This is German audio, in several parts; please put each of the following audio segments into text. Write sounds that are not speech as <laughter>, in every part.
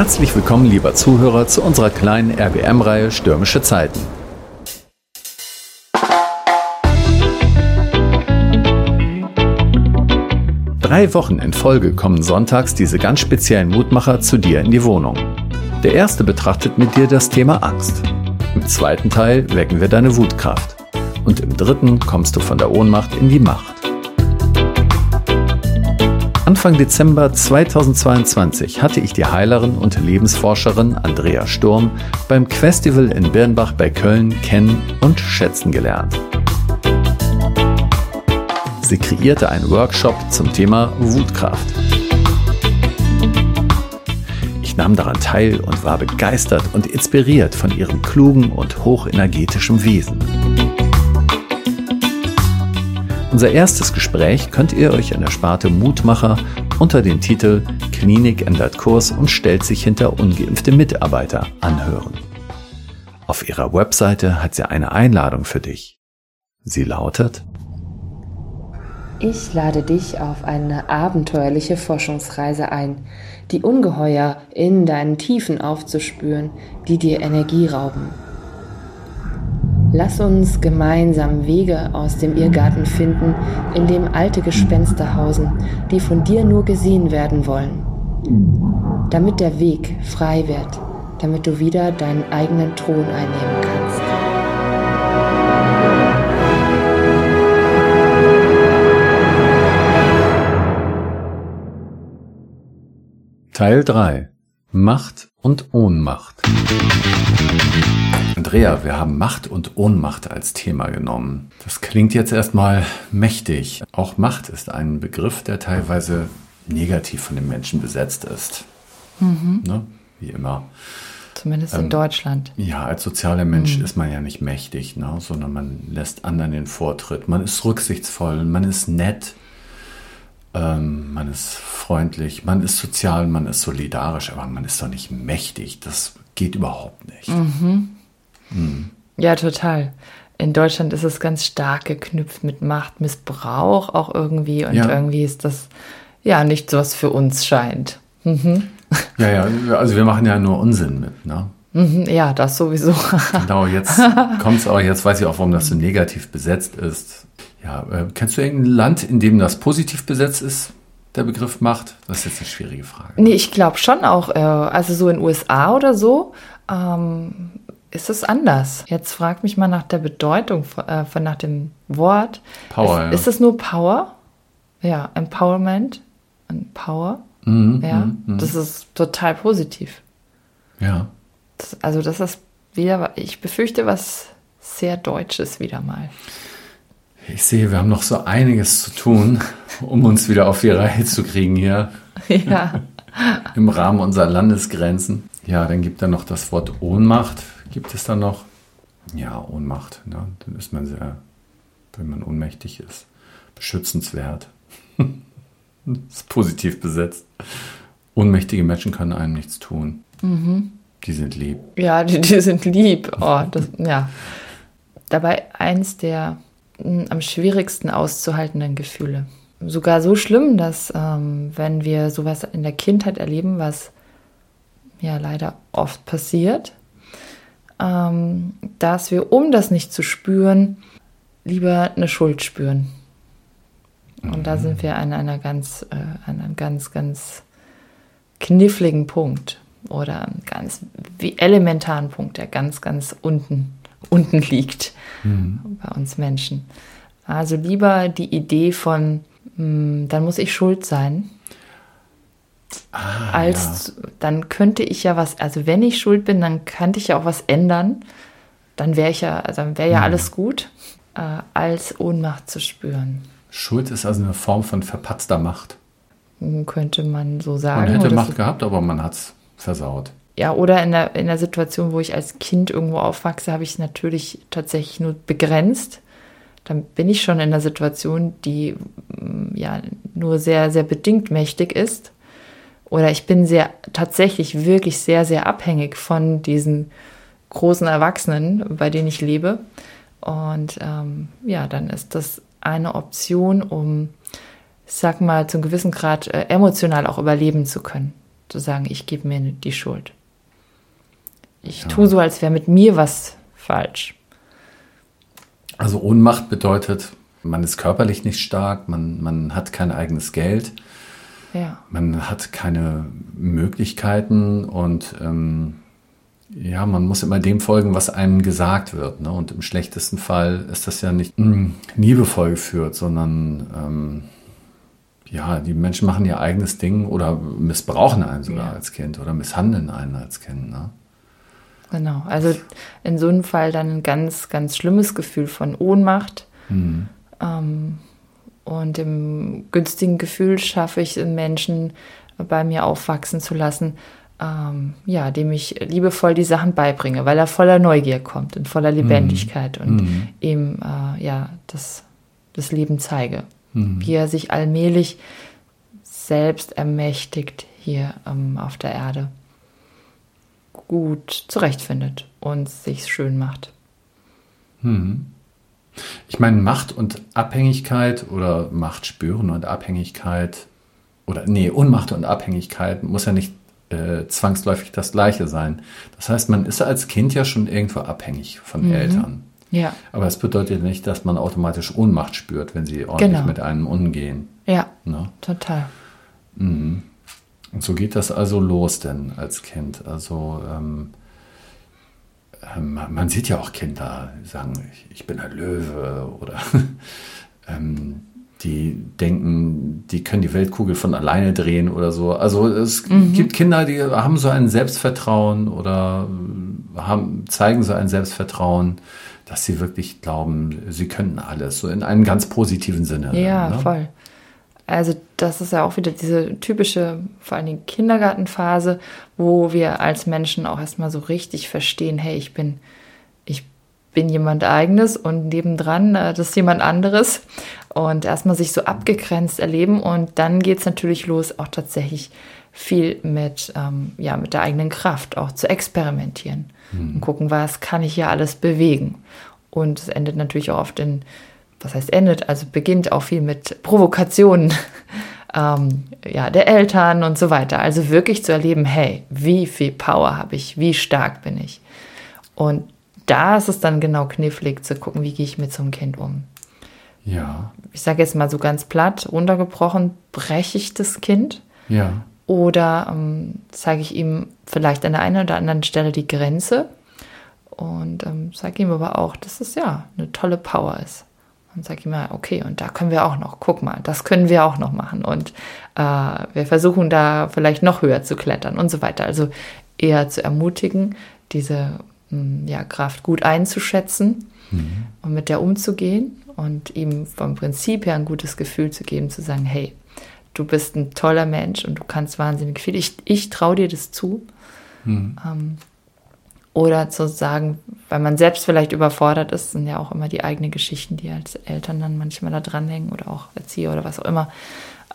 Herzlich willkommen, lieber Zuhörer, zu unserer kleinen RBM-Reihe Stürmische Zeiten. Drei Wochen in Folge kommen sonntags diese ganz speziellen Mutmacher zu dir in die Wohnung. Der erste betrachtet mit dir das Thema Angst. Im zweiten Teil wecken wir deine Wutkraft. Und im dritten kommst du von der Ohnmacht in die Macht. Anfang Dezember 2022 hatte ich die Heilerin und Lebensforscherin Andrea Sturm beim Festival in Birnbach bei Köln kennen und schätzen gelernt. Sie kreierte einen Workshop zum Thema Wutkraft. Ich nahm daran teil und war begeistert und inspiriert von ihrem klugen und hochenergetischen Wesen. Unser erstes Gespräch könnt ihr euch an der Sparte Mutmacher unter dem Titel Klinik ändert Kurs und stellt sich hinter ungeimpfte Mitarbeiter anhören. Auf ihrer Webseite hat sie eine Einladung für dich. Sie lautet Ich lade dich auf eine abenteuerliche Forschungsreise ein, die Ungeheuer in deinen Tiefen aufzuspüren, die dir Energie rauben. Lass uns gemeinsam Wege aus dem Irrgarten finden, in dem alte Gespenster hausen, die von dir nur gesehen werden wollen. Damit der Weg frei wird, damit du wieder deinen eigenen Thron einnehmen kannst. Teil 3 Macht und Ohnmacht. Andrea, wir haben Macht und Ohnmacht als Thema genommen. Das klingt jetzt erstmal mächtig. Auch Macht ist ein Begriff, der teilweise negativ von den Menschen besetzt ist. Mhm. Ne? Wie immer. Zumindest in ähm, Deutschland. Ja, als sozialer Mensch mhm. ist man ja nicht mächtig, ne? sondern man lässt anderen den Vortritt. Man ist rücksichtsvoll, man ist nett, ähm, man ist freundlich, man ist sozial, man ist solidarisch, aber man ist doch nicht mächtig. Das geht überhaupt nicht. Mhm. Mhm. Ja, total. In Deutschland ist es ganz stark geknüpft mit Machtmissbrauch auch irgendwie und ja. irgendwie ist das ja nicht so, was für uns scheint. Mhm. Ja, ja, also wir machen ja nur Unsinn mit, ne? Mhm, ja, das sowieso. genau, jetzt <laughs> kommt es auch, jetzt weiß ich auch, warum das so negativ besetzt ist. Ja, äh, kennst du irgendein Land, in dem das positiv besetzt ist, der Begriff Macht? Das ist jetzt eine schwierige Frage. Nee, ich glaube schon auch, äh, also so in USA oder so, ähm, ist es anders. Jetzt fragt mich mal nach der Bedeutung von, äh, von nach dem Wort. Power. Ist, ja. ist es nur Power? Ja, Empowerment und Power. Mhm, ja, mhm, mhm. das ist total positiv. Ja. Das, also das ist wieder, ich befürchte was sehr Deutsches wieder mal. Ich sehe, wir haben noch so einiges zu tun, um uns wieder auf die Reihe zu kriegen hier. <laughs> Ja. Im Rahmen unserer Landesgrenzen. Ja, dann gibt er noch das Wort Ohnmacht. Gibt es da noch? Ja, Ohnmacht. Ne? Dann ist man sehr, wenn man ohnmächtig ist, beschützenswert. <laughs> ist positiv besetzt. Ohnmächtige Menschen können einem nichts tun. Mhm. Die sind lieb. Ja, die, die sind lieb. Oh, das, ja. Dabei eins der am schwierigsten auszuhaltenden Gefühle. Sogar so schlimm, dass ähm, wenn wir sowas in der Kindheit erleben, was ja leider oft passiert, dass wir, um das nicht zu spüren, lieber eine Schuld spüren. Und da sind wir an einer ganz, äh, an einem ganz, ganz kniffligen Punkt oder einem ganz wie elementaren Punkt, der ganz, ganz unten unten liegt mhm. bei uns Menschen. Also lieber die Idee von, mh, hm, dann muss ich schuld sein, ah, als ja. dann könnte ich ja was, also wenn ich schuld bin, dann könnte ich ja auch was ändern. Dann wäre ich ja, also dann wäre ja mhm. alles gut, äh, als Ohnmacht zu spüren. Schuld ist also eine Form von verpatzter Macht. Hm, könnte man so sagen. Man hätte Macht so gehabt, aber man hat es versaut ja, oder in der, in der Situation, wo ich als Kind irgendwo aufwachse, habe ich es natürlich tatsächlich nur begrenzt. Dann bin ich schon in einer Situation, die mm, ja nur sehr, sehr bedingt mächtig ist. Oder ich bin sehr, tatsächlich wirklich sehr, sehr abhängig von diesen großen Erwachsenen, bei denen ich lebe. Und ähm, ja, dann ist das eine Option, um, ich sag mal, zum gewissen Grad äh, emotional auch überleben zu können. zu sagen, ich gebe mir die Schuld. Ich ja. tue so, als wäre mit mir was falsch. Also Ohnmacht bedeutet, man ist körperlich nicht stark, man, man hat kein eigenes Geld, ja. man hat keine Möglichkeiten und ähm, ja, man muss immer dem folgen, was einem gesagt wird. Ne? Und im schlechtesten Fall ist das ja nicht mh, hm, liebevoll geführt, sondern ähm, ja, die Menschen machen ihr eigenes Ding oder missbrauchen einen sogar ja. als Kind oder misshandeln einen als Kind. Ne? Genau, also in so einem Fall dann ein ganz, ganz schlimmes Gefühl von Ohnmacht. Mhm. Ähm, und im günstigen Gefühl schaffe ich Menschen bei mir aufwachsen zu lassen, ähm, ja, dem ich liebevoll die Sachen beibringe, weil er voller Neugier kommt und voller Lebendigkeit mhm. und mhm. ihm äh, ja das, das Leben zeige. Mhm. Wie er sich allmählich selbst ermächtigt hier ähm, auf der Erde gut zurechtfindet und sich schön macht. Mhm. Ich meine, Macht und Abhängigkeit oder Macht spüren und Abhängigkeit oder nee, Unmacht und Abhängigkeit muss ja nicht äh, zwangsläufig das Gleiche sein. Das heißt, man ist als Kind ja schon irgendwo abhängig von mhm. Eltern. Ja. Aber es bedeutet nicht, dass man automatisch Ohnmacht spürt, wenn sie ordentlich genau. mit einem umgehen. Ja. Ne? Total. Mhm. Und so geht das also los denn als Kind. Also ähm, man sieht ja auch Kinder, die sagen, ich, ich bin ein Löwe oder <laughs> ähm, die denken, die können die Weltkugel von alleine drehen oder so. Also es mhm. gibt Kinder, die haben so ein Selbstvertrauen oder haben, zeigen so ein Selbstvertrauen, dass sie wirklich glauben, sie könnten alles, so in einem ganz positiven Sinne. Ja, ne? voll. Also das ist ja auch wieder diese typische, vor allen Dingen Kindergartenphase, wo wir als Menschen auch erstmal so richtig verstehen, hey, ich bin, ich bin jemand eigenes und nebendran, äh, das ist jemand anderes. Und erstmal sich so abgegrenzt erleben und dann geht es natürlich los, auch tatsächlich viel mit, ähm, ja, mit der eigenen Kraft auch zu experimentieren mhm. und gucken, was kann ich hier alles bewegen. Und es endet natürlich auch oft in was heißt endet, also beginnt auch viel mit Provokationen <laughs> ähm, ja, der Eltern und so weiter. Also wirklich zu erleben, hey, wie viel Power habe ich, wie stark bin ich. Und da ist es dann genau knifflig zu gucken, wie gehe ich mit so einem Kind um. Ja. Ich sage jetzt mal so ganz platt, runtergebrochen, breche ich das Kind? Ja. Oder ähm, zeige ich ihm vielleicht an der einen oder anderen Stelle die Grenze und ähm, sage ihm aber auch, dass es ja eine tolle Power ist. Und sage ihm mal, okay, und da können wir auch noch, guck mal, das können wir auch noch machen. Und äh, wir versuchen da vielleicht noch höher zu klettern und so weiter. Also eher zu ermutigen, diese mh, hm, ja, Kraft gut einzuschätzen mhm. und mit der umzugehen und ihm vom Prinzip her ein gutes Gefühl zu geben, zu sagen, hey, du bist ein toller Mensch und du kannst wahnsinnig viel. Ich, ich traue dir das zu. Mhm. Ähm, oder zu sagen, weil man selbst vielleicht überfordert ist, sind ja auch immer die eigenen Geschichten, die als Eltern dann manchmal da dranhängen oder auch Erzieher oder was auch immer,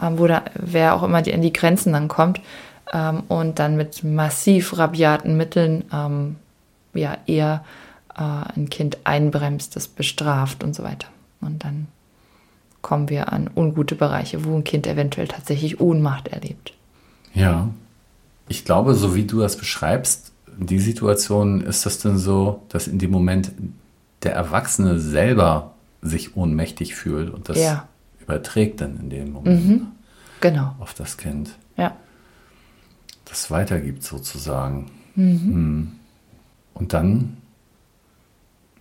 ähm, wo da, wer auch immer die, in die Grenzen dann kommt ähm, und dann mit massiv rabiaten Mitteln ähm, ja eher äh, ein Kind einbremst, das bestraft und so weiter. Und dann kommen wir an ungute Bereiche, wo ein Kind eventuell tatsächlich Ohnmacht erlebt. Ja, ich glaube, so wie du das beschreibst, die Situation ist das denn so, dass in dem Moment der Erwachsene selber sich ohnmächtig fühlt und das ja. überträgt dann in dem Moment mhm. genau. auf das Kind. Ja. Das weitergibt sozusagen. Mhm. Hm. Und dann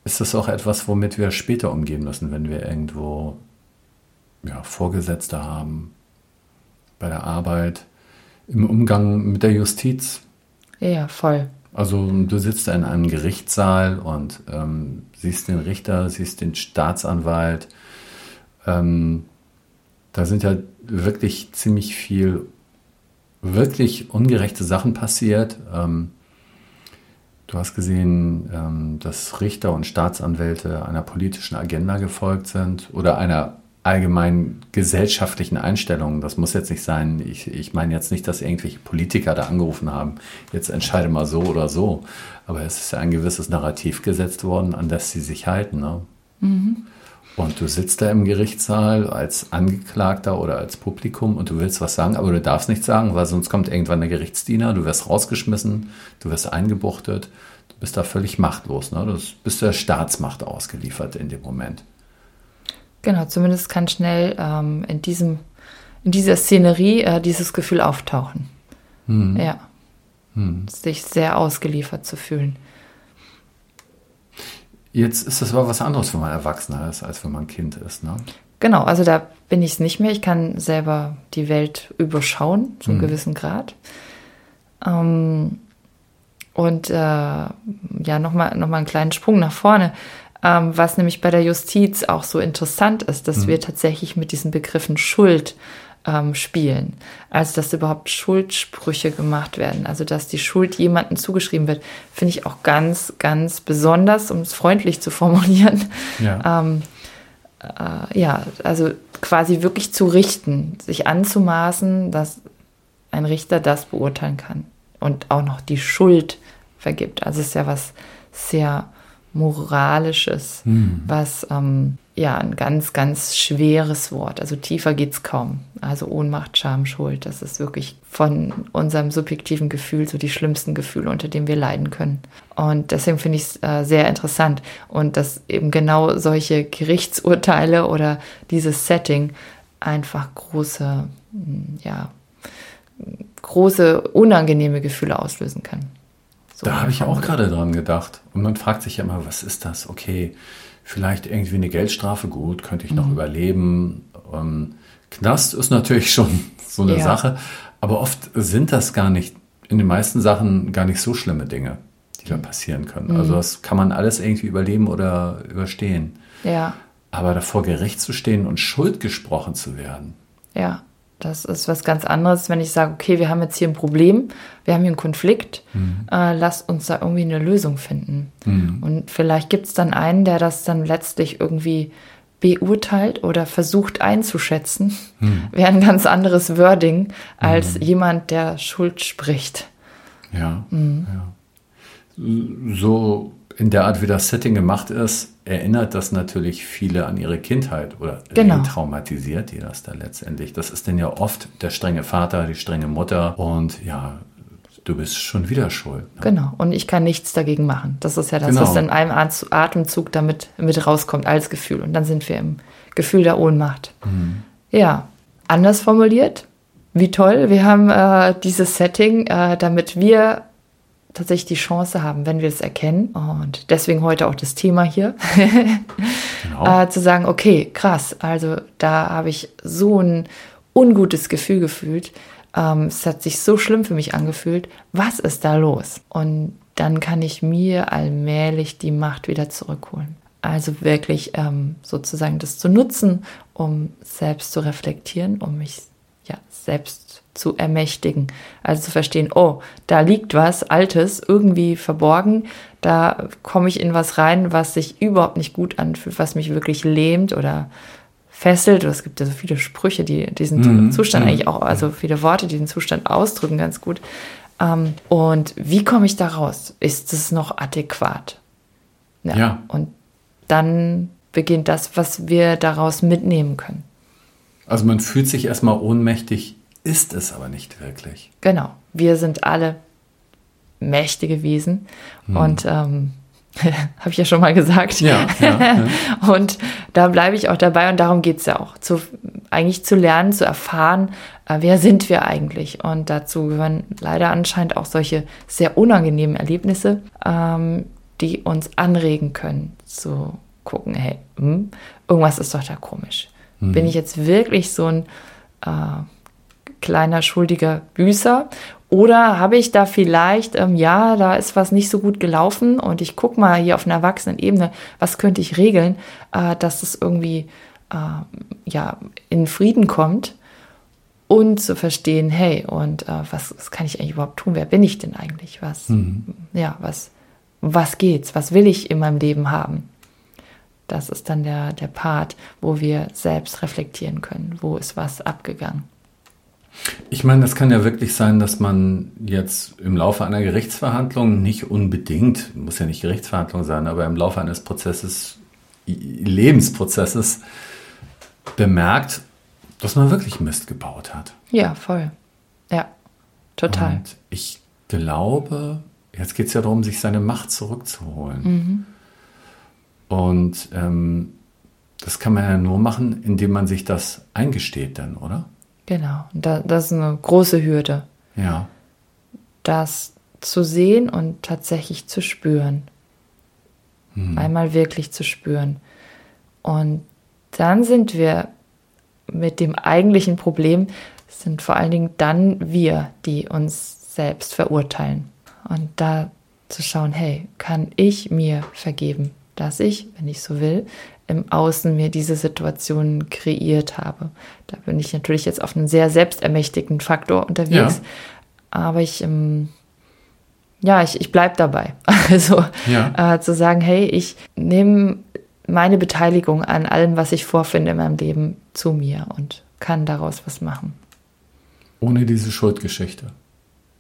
ist das auch etwas, womit wir später umgehen müssen, wenn wir irgendwo ja, Vorgesetzte haben, bei der Arbeit, im Umgang mit der Justiz. Ja, voll. Also du sitzt in einem Gerichtssaal und ähm, siehst den Richter, siehst den Staatsanwalt. Ähm, da sind ja wirklich ziemlich viel, wirklich ungerechte Sachen passiert. Ähm, du hast gesehen, ähm, dass Richter und Staatsanwälte einer politischen Agenda gefolgt sind oder einer allgemein gesellschaftlichen Einstellungen. Das muss jetzt nicht sein, ich, ich meine jetzt nicht, dass irgendwelche Politiker da angerufen haben, jetzt entscheide mal so oder so. Aber es ist ja ein gewisses Narrativ gesetzt worden, an das sie sich halten. Ne? Mhm. Und du sitzt da im Gerichtssaal als Angeklagter oder als Publikum und du willst was sagen, aber du darfst nichts sagen, weil sonst kommt irgendwann der Gerichtsdiener, du wirst rausgeschmissen, du wirst eingebuchtet, du bist da völlig machtlos. Ne? Du bist der Staatsmacht ausgeliefert in dem Moment. Genau, zumindest kann schnell ähm, in, diesem, in dieser Szenerie äh, dieses Gefühl auftauchen. Hm. Ja. Hm. Sich sehr ausgeliefert zu fühlen. Jetzt ist das aber was anderes, wenn man Erwachsener ist, als wenn man Kind ist, ne? Genau, also da bin ich es nicht mehr. Ich kann selber die Welt überschauen, zu einem mhm. gewissen Grad. Ähm, und äh, ja, nochmal noch mal einen kleinen Sprung nach vorne. Ähm, was nämlich bei der Justiz auch so interessant ist, dass mhm. wir tatsächlich mit diesen Begriffen Schuld ähm, spielen. Also, dass überhaupt Schuldsprüche gemacht werden. Also, dass die Schuld jemandem zugeschrieben wird, finde ich auch ganz, ganz besonders, um es freundlich zu formulieren. Ja. <laughs> Ähm, äh, ja, also quasi wirklich zu richten, sich anzumaßen, dass ein Richter das beurteilen kann und auch noch die Schuld vergibt. Also, es ist ja was sehr Moralisches, hm. was ähm, ja ein ganz, ganz schweres Wort. Also tiefer geht es kaum. Also Ohnmacht, Scham, Schuld, das ist wirklich von unserem subjektiven Gefühl so die schlimmsten Gefühle, unter denen wir leiden können. Und deswegen finde ich es äh, sehr interessant und dass eben genau solche Gerichtsurteile oder dieses Setting einfach große, hm, ja, große unangenehme Gefühle auslösen kann. So da habe ich auch gerade dran gedacht. Und man fragt sich ja immer, was ist das? Okay, vielleicht irgendwie eine Geldstrafe, gut, könnte ich noch mhm. überleben. Ähm, Knast ist natürlich schon <laughs> so eine ja. Sache, aber oft sind das gar nicht, in den meisten Sachen gar nicht so schlimme Dinge, die da passieren können. Mhm. Also das kann man alles irgendwie überleben oder überstehen. Ja. Aber davor Gericht zu stehen und Schuld gesprochen zu werden. Ja. Das ist was ganz anderes, wenn ich sage, okay, wir haben jetzt hier ein Problem, wir haben hier einen Konflikt, mhm. äh, lasst uns da irgendwie eine Lösung finden. Mhm. Und vielleicht gibt es dann einen, der das dann letztlich irgendwie beurteilt oder versucht einzuschätzen, mhm. <laughs> wäre ein ganz anderes Wording als mhm. jemand, der Schuld spricht. Ja, mhm. ja. So in der Art, wie das Setting gemacht ist, erinnert das natürlich viele an ihre Kindheit oder genau. traumatisiert die das da letztendlich. Das ist denn ja oft der strenge Vater, die strenge Mutter und ja, du bist schon wieder schuld. Ne? Genau, und ich kann nichts dagegen machen. Das ist ja das, genau. was in einem Atemzug damit mit rauskommt als Gefühl. Und dann sind wir im Gefühl der Ohnmacht. Mhm. Ja, anders formuliert, wie toll, wir haben äh, dieses Setting, äh, damit wir tatsächlich die Chance haben, wenn wir es erkennen. Und deswegen heute auch das Thema hier, <laughs> genau. äh, zu sagen, okay, krass, also da habe ich so ein ungutes Gefühl gefühlt. Ähm, es hat sich so schlimm für mich angefühlt. Was ist da los? Und dann kann ich mir allmählich die Macht wieder zurückholen. Also wirklich ähm, sozusagen das zu nutzen, um selbst zu reflektieren, um mich ja selbst zu ermächtigen. Also zu verstehen, oh, da liegt was Altes irgendwie verborgen, da komme ich in was rein, was sich überhaupt nicht gut anfühlt, was mich wirklich lähmt oder fesselt. Es gibt ja so viele Sprüche, die diesen mhm. Zustand eigentlich auch, also viele Worte, die den Zustand ausdrücken ganz gut. Ähm, und wie komme ich da raus? Ist es noch adäquat? Ja. ja. Und dann beginnt das, was wir daraus mitnehmen können. Also man fühlt sich erstmal ohnmächtig ist es aber nicht wirklich. Genau. Wir sind alle mächtige Wesen hm. und ähm, <laughs> habe ich ja schon mal gesagt. Ja, ja, ja. <laughs> und da bleibe ich auch dabei und darum geht es ja auch. Zu, eigentlich zu lernen, zu erfahren, äh, wer sind wir eigentlich. Und dazu gehören leider anscheinend auch solche sehr unangenehmen Erlebnisse, ähm, die uns anregen können zu gucken, hey, hm, irgendwas ist doch da komisch. Hm. Bin ich jetzt wirklich so ein äh, kleiner schuldiger Büßer? Oder habe ich da vielleicht, ähm, ja, da ist was nicht so gut gelaufen und ich gucke mal hier auf einer Erwachsenenebene, was könnte ich regeln, äh, dass es irgendwie äh, ja, in Frieden kommt und zu verstehen, hey, und äh, was, was, kann ich eigentlich überhaupt tun? Wer bin ich denn eigentlich? Was, mhm. ja, was, was geht's? Was will ich in meinem Leben haben? Das ist dann der, der Part, wo wir selbst reflektieren können. Wo ist was abgegangen? Ich meine, es kann ja wirklich sein, dass man jetzt im Laufe einer Gerichtsverhandlung nicht unbedingt, muss ja nicht Gerichtsverhandlung sein, aber im Laufe eines Prozesses Lebensprozesses bemerkt, dass man wirklich Mist gebaut hat. Ja, voll. Ja, total. Und ich glaube, jetzt geht es ja darum, sich seine Macht zurückzuholen. Mhm. Und ähm, das kann man ja nur machen, indem man sich das eingesteht dann, oder? Genau. Da, das ist eine große Hürde. Ja. Das zu sehen und tatsächlich zu spüren. Hm. Einmal wirklich zu spüren. Und dann sind wir mit dem eigentlichen Problem, sind vor allen Dingen dann wir, die uns selbst verurteilen. Und da zu schauen, hey, kann ich mir vergeben, dass ich, wenn ich so will, im Außen mir diese Situation kreiert habe. Da bin ich natürlich jetzt auf einen sehr selbstermächtigten Faktor unterwegs, Ja. aber ich, ähm, ja, ich, ich bleibe dabei. <laughs> Also Ja. äh, zu sagen, hey, ich nehme meine Beteiligung an allem, was ich vorfinde in meinem Leben, zu mir und kann daraus was machen. Ohne diese Schuldgeschichte.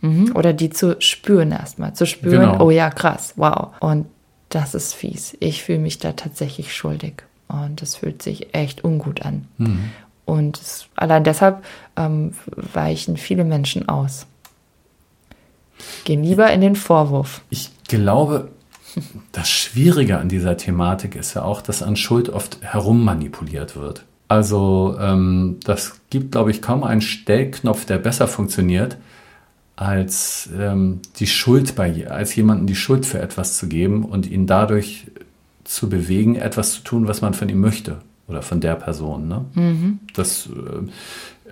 Mhm. Oder die zu spüren erstmal. Zu spüren, Genau. oh ja, krass, wow. Und das ist fies. Ich fühle mich da tatsächlich schuldig. Und das fühlt sich echt ungut an. Mhm. Und es, allein deshalb ähm, weichen viele Menschen aus. Gehen lieber in den Vorwurf. Ich glaube, das Schwierige an dieser Thematik ist ja auch, dass an Schuld oft herummanipuliert wird. Also ähm, das gibt, glaube ich, kaum einen Stellknopf, der besser funktioniert, als ähm, die Schuld bei als jemanden die Schuld für etwas zu geben und ihn dadurch zu bewegen, etwas zu tun, was man von ihm möchte oder von der Person. Ne? Das äh,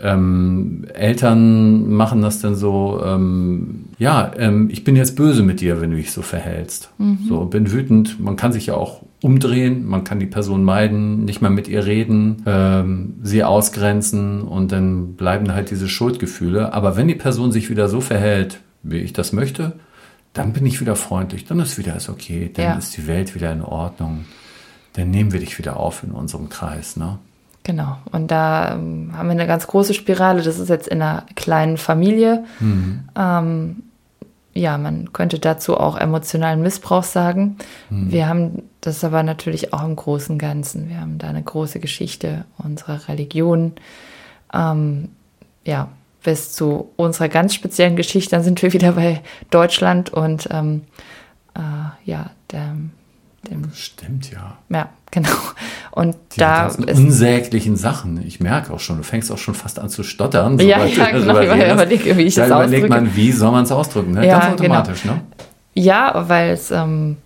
ähm, Eltern machen das dann so, ähm, ja, ähm, ich bin jetzt böse mit dir, wenn du dich so verhältst. So, bin wütend. Man kann sich ja auch umdrehen, man kann die Person meiden, nicht mehr mit ihr reden, ähm, sie ausgrenzen und dann bleiben halt diese Schuldgefühle. Aber wenn die Person sich wieder so verhält, wie ich das möchte, dann bin ich wieder freundlich, dann ist wieder alles okay, dann Ja. ist die Welt wieder in Ordnung. Dann nehmen wir dich wieder auf in unserem Kreis, ne? Genau. Und da ähm, haben wir eine ganz große Spirale. Das ist jetzt in einer kleinen Familie. Ähm, ja, man könnte dazu auch emotionalen Missbrauch sagen. Wir haben das aber natürlich auch im großen Ganzen. Wir haben da eine große Geschichte unserer Religion. Ähm, ja, bis zu unserer ganz speziellen Geschichte, dann sind wir wieder bei Deutschland und ähm, äh, ja, dem, dem, Stimmt, ja. ja, genau. Und Die da ist unsäglichen Sachen. Ich merke auch schon, du fängst auch schon fast an zu stottern. Ja, ja, genau. überlege, wie ich da das überlegt ausdrücke. man, wie soll man es ausdrücken. Ne? Ja, Ganz automatisch, ne? Ja, weil es ähm,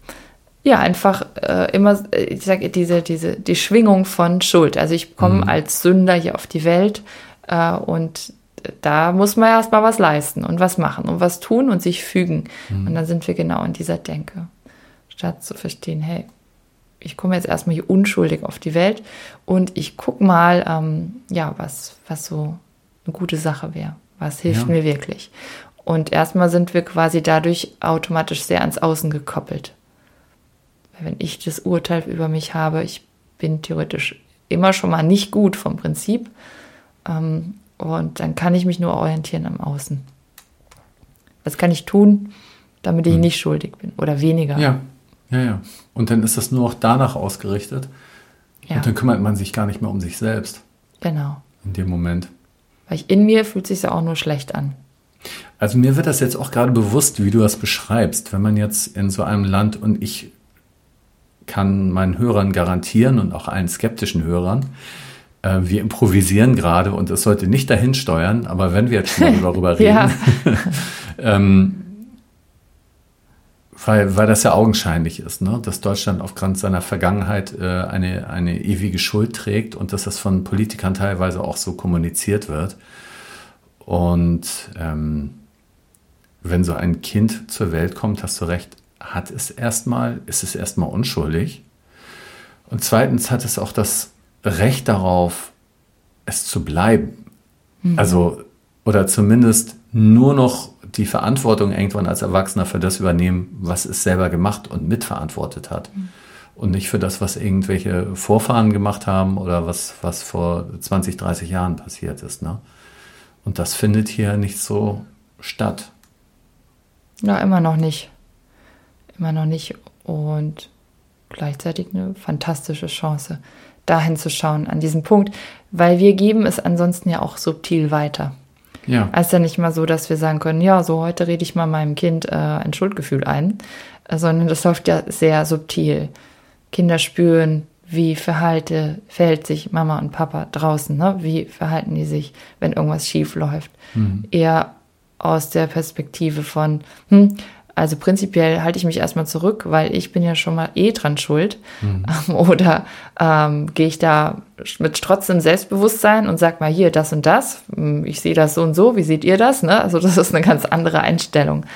ja einfach äh, immer, ich sage diese diese die Schwingung von Schuld. Also ich komme als Sünder hier auf die Welt äh, und da muss man erstmal was leisten und was machen und was tun und sich fügen. Und dann sind wir genau in dieser Denke, statt zu verstehen, hey, ich komme jetzt erstmal hier unschuldig auf die Welt und ich guck mal, ähm, ja, was was so eine gute Sache wäre, was hilft Ja. mir wirklich. Und erstmal sind wir quasi dadurch automatisch sehr ans Außen gekoppelt. Weil wenn ich das Urteil über mich habe, ich bin theoretisch immer schon mal nicht gut vom Prinzip. Ähm, und dann kann ich mich nur orientieren am Außen. Was kann ich tun, damit ich nicht schuldig bin oder weniger? Ja, ja, ja. Und dann ist das nur auch danach ausgerichtet. Ja, Und dann kümmert man sich gar nicht mehr um sich selbst genau. in dem Moment. Weil ich in mir fühlt sich ja auch nur schlecht an. Also mir wird das jetzt auch gerade bewusst, wie du das beschreibst. Wenn man jetzt in so einem Land und ich kann meinen Hörern garantieren und auch allen skeptischen Hörern, äh, wir improvisieren gerade und es sollte nicht dahin steuern, aber wenn wir jetzt schon <laughs> darüber reden, <laughs> ähm, weil, weil das ja augenscheinlich ist, ne? dass Deutschland aufgrund seiner Vergangenheit äh, eine, eine ewige Schuld trägt und dass das von Politikern teilweise auch so kommuniziert wird. Und ähm, wenn so ein Kind zur Welt kommt, hast du recht, hat es erstmal, ist es erstmal unschuldig. Und zweitens hat es auch das Recht darauf, es zu bleiben. Also, oder zumindest nur noch die Verantwortung irgendwann als Erwachsener für das übernehmen, was es selber gemacht und mitverantwortet hat. Und nicht für das, was irgendwelche Vorfahren gemacht haben oder was, was vor 20, 30 Jahren passiert ist. Ne? Und das findet hier nicht so statt. Ja, immer noch nicht. Immer noch nicht. Und gleichzeitig eine fantastische Chance, dahin zu schauen, an diesem Punkt, weil wir geben es ansonsten ja auch subtil weiter. Ja. Es ist ja nicht mal so, dass wir sagen können, ja, so heute rede ich mal meinem Kind äh, ein Schuldgefühl ein, äh, sondern das läuft ja sehr subtil. Kinder spüren, wie verhalte, verhält sich Mama und Papa draußen, ne? wie verhalten die sich, wenn irgendwas schief läuft. Mhm. Eher aus der Perspektive von, hm, also prinzipiell halte ich mich erstmal zurück, weil ich bin ja schon mal eh dran schuld. Mhm. <laughs> Oder ähm, gehe ich da mit trotzdem Selbstbewusstsein und sag mal hier das und das. Hm, ich sehe das so und so. Wie seht ihr das? Ne? Also das ist eine ganz andere Einstellung.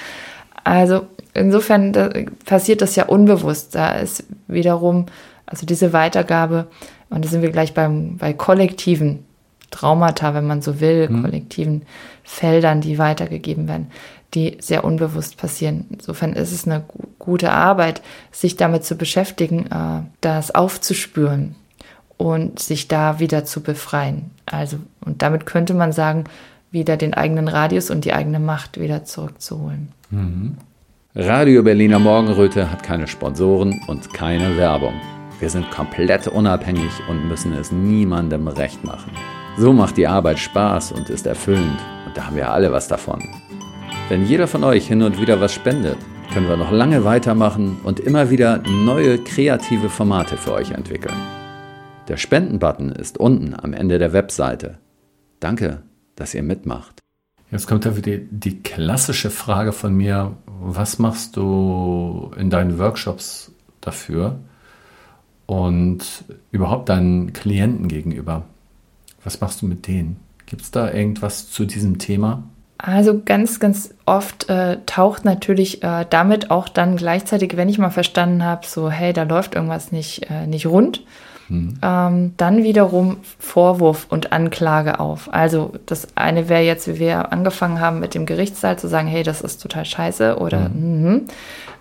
Also insofern da passiert das ja unbewusst. Da ist wiederum also diese Weitergabe und da sind wir gleich beim bei kollektiven Traumata, wenn man so will, mhm. kollektiven Feldern, die weitergegeben werden die sehr unbewusst passieren. Insofern ist es eine gute Arbeit, sich damit zu beschäftigen, äh, das aufzuspüren und sich da wieder zu befreien. Also, und damit könnte man sagen, wieder den eigenen Radius und die eigene Macht wieder zurückzuholen. Mhm. Radio Berliner Morgenröte hat keine Sponsoren und keine Werbung. Wir sind komplett unabhängig und müssen es niemandem recht machen. So macht die Arbeit Spaß und ist erfüllend und da haben wir alle was davon. Wenn jeder von euch hin und wieder was spendet, können wir noch lange weitermachen und immer wieder neue kreative Formate für euch entwickeln. Der Spenden-Button ist unten am Ende der Webseite. Danke, dass ihr mitmacht. Jetzt kommt da wieder die klassische Frage von mir, was machst du in deinen Workshops dafür und überhaupt deinen Klienten gegenüber? Was machst du mit denen? Gibt es da irgendwas zu diesem Thema? Also ganz, ganz oft äh, taucht natürlich äh, damit auch dann gleichzeitig, wenn ich mal verstanden habe, so hey, da läuft irgendwas nicht, äh, nicht rund, hm. ähm, dann wiederum Vorwurf und Anklage auf. Also das eine wäre jetzt, wie wir angefangen haben mit dem Gerichtssaal zu sagen, hey, das ist total scheiße oder hm. mh,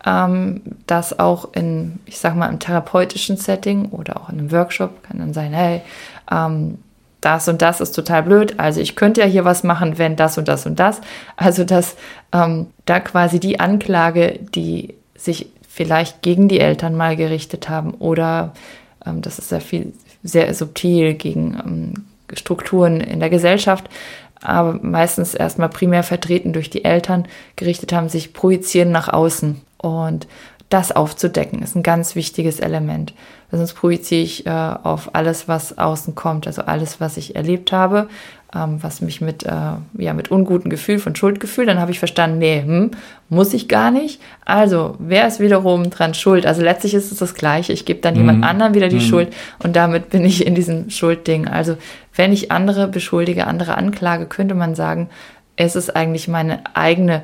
ähm, das auch in, ich sag mal, im therapeutischen Setting oder auch in einem Workshop kann dann sein, hey, ähm, das und das ist total blöd, also ich könnte ja hier was machen, wenn das und das und das. Also dass ähm, da quasi die Anklage, die sich vielleicht gegen die Eltern mal gerichtet haben oder ähm, das ist sehr viel, sehr subtil gegen ähm, Strukturen in der Gesellschaft, aber meistens erstmal primär vertreten durch die Eltern gerichtet haben, sich projizieren nach außen. Und das aufzudecken, ist ein ganz wichtiges Element. Sonst projiziere ich äh, auf alles, was außen kommt, also alles, was ich erlebt habe, ähm, was mich mit, äh, ja, mit unguten Gefühl, von Schuldgefühl, dann habe ich verstanden, nee, hm, muss ich gar nicht. Also, wer ist wiederum dran schuld? Also letztlich ist es das Gleiche. Ich gebe dann mhm. jemand anderem wieder die mhm. Schuld und damit bin ich in diesem Schuldding. Also, wenn ich andere beschuldige, andere anklage, könnte man sagen, es ist eigentlich meine eigene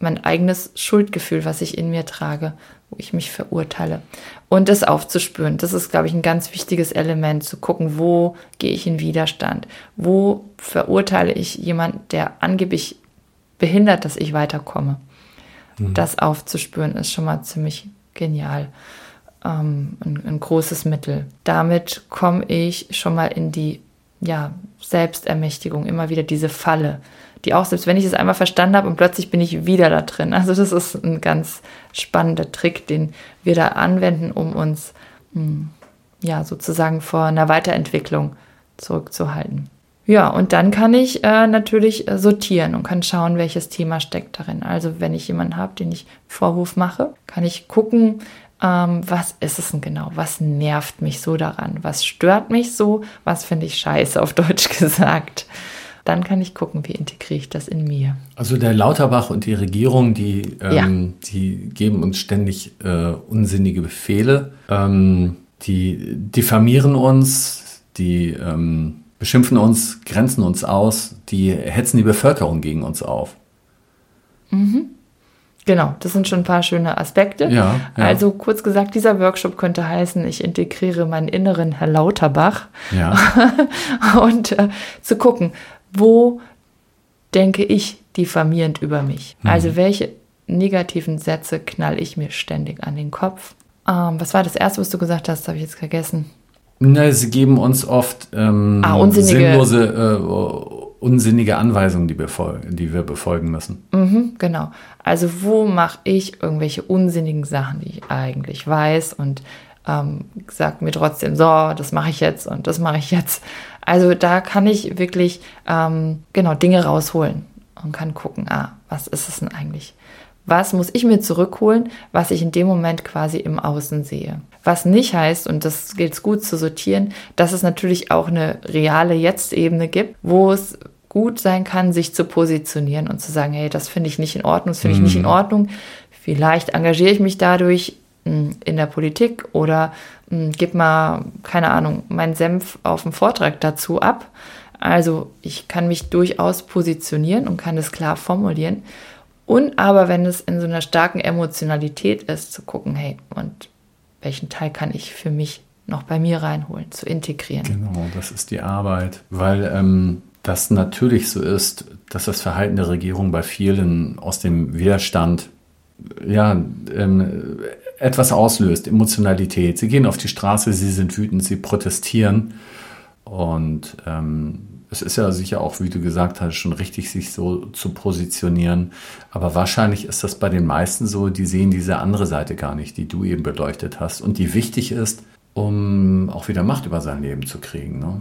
mein eigenes Schuldgefühl, was ich in mir trage, wo ich mich verurteile. Und das aufzuspüren, das ist, glaube ich, ein ganz wichtiges Element, zu gucken, wo gehe ich in Widerstand, wo verurteile ich jemand, der angeblich behindert, dass ich weiterkomme. Mhm. Das aufzuspüren ist schon mal ziemlich genial. Ähm, ein, ein großes Mittel. Damit komme ich schon mal in die ja, Selbstermächtigung, immer wieder diese Falle die auch, selbst wenn ich es einmal verstanden habe und plötzlich bin ich wieder da drin. Also das ist ein ganz spannender Trick, den wir da anwenden, um uns hm, ja sozusagen vor einer Weiterentwicklung zurückzuhalten. Ja, und dann kann ich äh, natürlich äh, sortieren und kann schauen, welches Thema steckt darin. Also wenn ich jemanden habe, den ich Vorwurf mache, kann ich gucken, ähm, was ist es denn genau? Was nervt mich so daran? Was stört mich so? Was finde ich scheiße auf Deutsch <laughs> gesagt? Dann kann ich gucken, wie integriere ich das in mir. Also der Lauterbach und die Regierung, die, ähm, ja. die geben uns ständig äh, unsinnige Befehle, ähm, die diffamieren uns, die ähm, beschimpfen uns, grenzen uns aus, die hetzen die Bevölkerung gegen uns auf. Mhm. Genau, das sind schon ein paar schöne Aspekte. Ja, ja, Also kurz gesagt, dieser Workshop könnte heißen, ich integriere meinen inneren Herr Lauterbach. Ja. <laughs> und äh, zu gucken, wo denke ich diffamierend über mich? Mhm. Also welche negativen Sätze knall ich mir ständig an den Kopf? Ähm, was war das erste, was du gesagt hast? Habe ich jetzt vergessen. Na, sie geben uns oft ähm, ah, unsinnige, sinnlose, äh, unsinnige Anweisungen, die wir, die wir befolgen müssen. Mhm, genau. Also wo mache ich irgendwelche unsinnigen Sachen, die ich eigentlich weiß und ähm, sagt mir trotzdem, so, das mache ich jetzt und das mache ich jetzt. Also da kann ich wirklich ähm, genau Dinge rausholen und kann gucken, ah, was ist es denn eigentlich? Was muss ich mir zurückholen, was ich in dem Moment quasi im Außen sehe? Was nicht heißt, und das gilt es gut zu sortieren, dass es natürlich auch eine reale Jetzt-Ebene gibt, wo es gut sein kann, sich zu positionieren und zu sagen, hey, das finde ich nicht in Ordnung, das finde ich nicht in mhm. Ordnung. Vielleicht engagiere ich mich dadurch in der Politik oder hm, gib mal, keine Ahnung, meinen Senf auf dem Vortrag dazu ab. Also ich kann mich durchaus positionieren und kann es klar formulieren. Und aber wenn es in so einer starken Emotionalität ist, zu gucken, hey, und welchen Teil kann ich für mich noch bei mir reinholen, zu integrieren. Genau, das ist die Arbeit, weil ähm, das natürlich so ist, dass das Verhalten der Regierung bei vielen aus dem Widerstand ja, ähm, etwas auslöst, Emotionalität. Sie gehen auf die Straße, sie sind wütend, sie protestieren und ähm, es ist ja sicher auch, wie du gesagt hast, schon richtig, sich so zu positionieren. Aber wahrscheinlich ist das bei den meisten so, die sehen diese andere Seite gar nicht, die du eben beleuchtet hast und die wichtig ist, um auch wieder Macht über sein Leben zu kriegen. Ne?